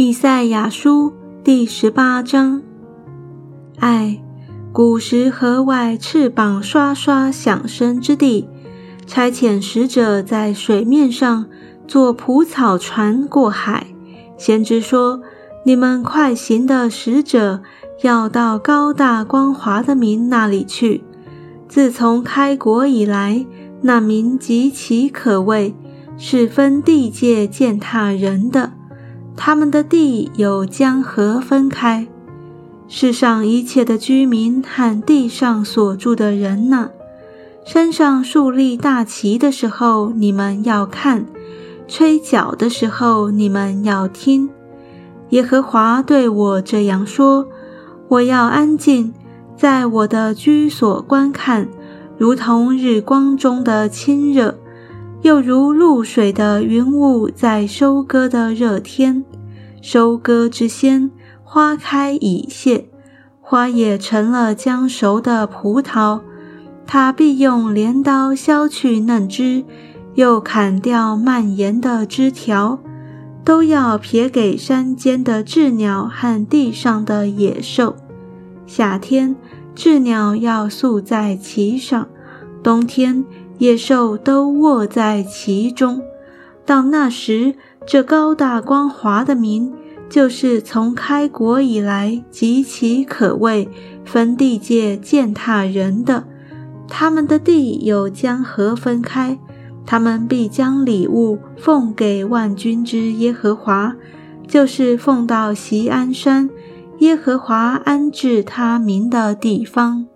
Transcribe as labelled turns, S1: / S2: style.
S1: 以赛亚书第十八章。唉，古时河外翅膀刷刷响声之地，差遣使者在水面上坐蒲草船过海。先知说：“你们快行的使者要到高大光华的民那里去。自从开国以来，那民极其可畏，是分地界践踏人的。”他们的地有江河分开，世上一切的居民和地上所住的人呢？山上树立大旗的时候，你们要看；吹角的时候，你们要听。耶和华对我这样说：我要安静，在我的居所观看，如同日光中的亲热。又如露水的云雾，在收割的热天，收割之先，花开已谢，花也成了将熟的葡萄。他必用镰刀削去嫩枝，又砍掉蔓延的枝条，都要撇给山间的鸷鸟和地上的野兽。夏天，鸷鸟要宿在其上；冬天，野兽都卧在其中。到那时，这高大光华的民，就是从开国以来极其可畏、分地界践踏人的。他们的地有江河分开，他们必将礼物奉给万军之耶和华，就是奉到锡安山，耶和华安置他民的地方。